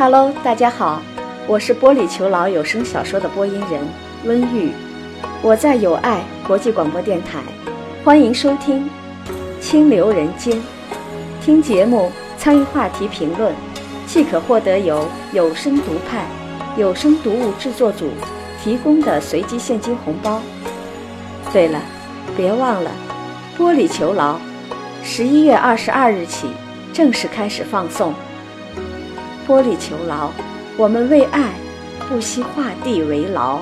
Hello，大家好，我是玻璃囚牢有声小说的播音人温玉，我在有爱国际广播电台，欢迎收听《清流人间》。听节目参与话题评论，即可获得由有声读派有声读物制作组提供的随机现金红包。对了，别忘了，玻璃囚牢十一月二十二日起正式开始放送。玻璃囚牢，我们为爱不惜画地为牢。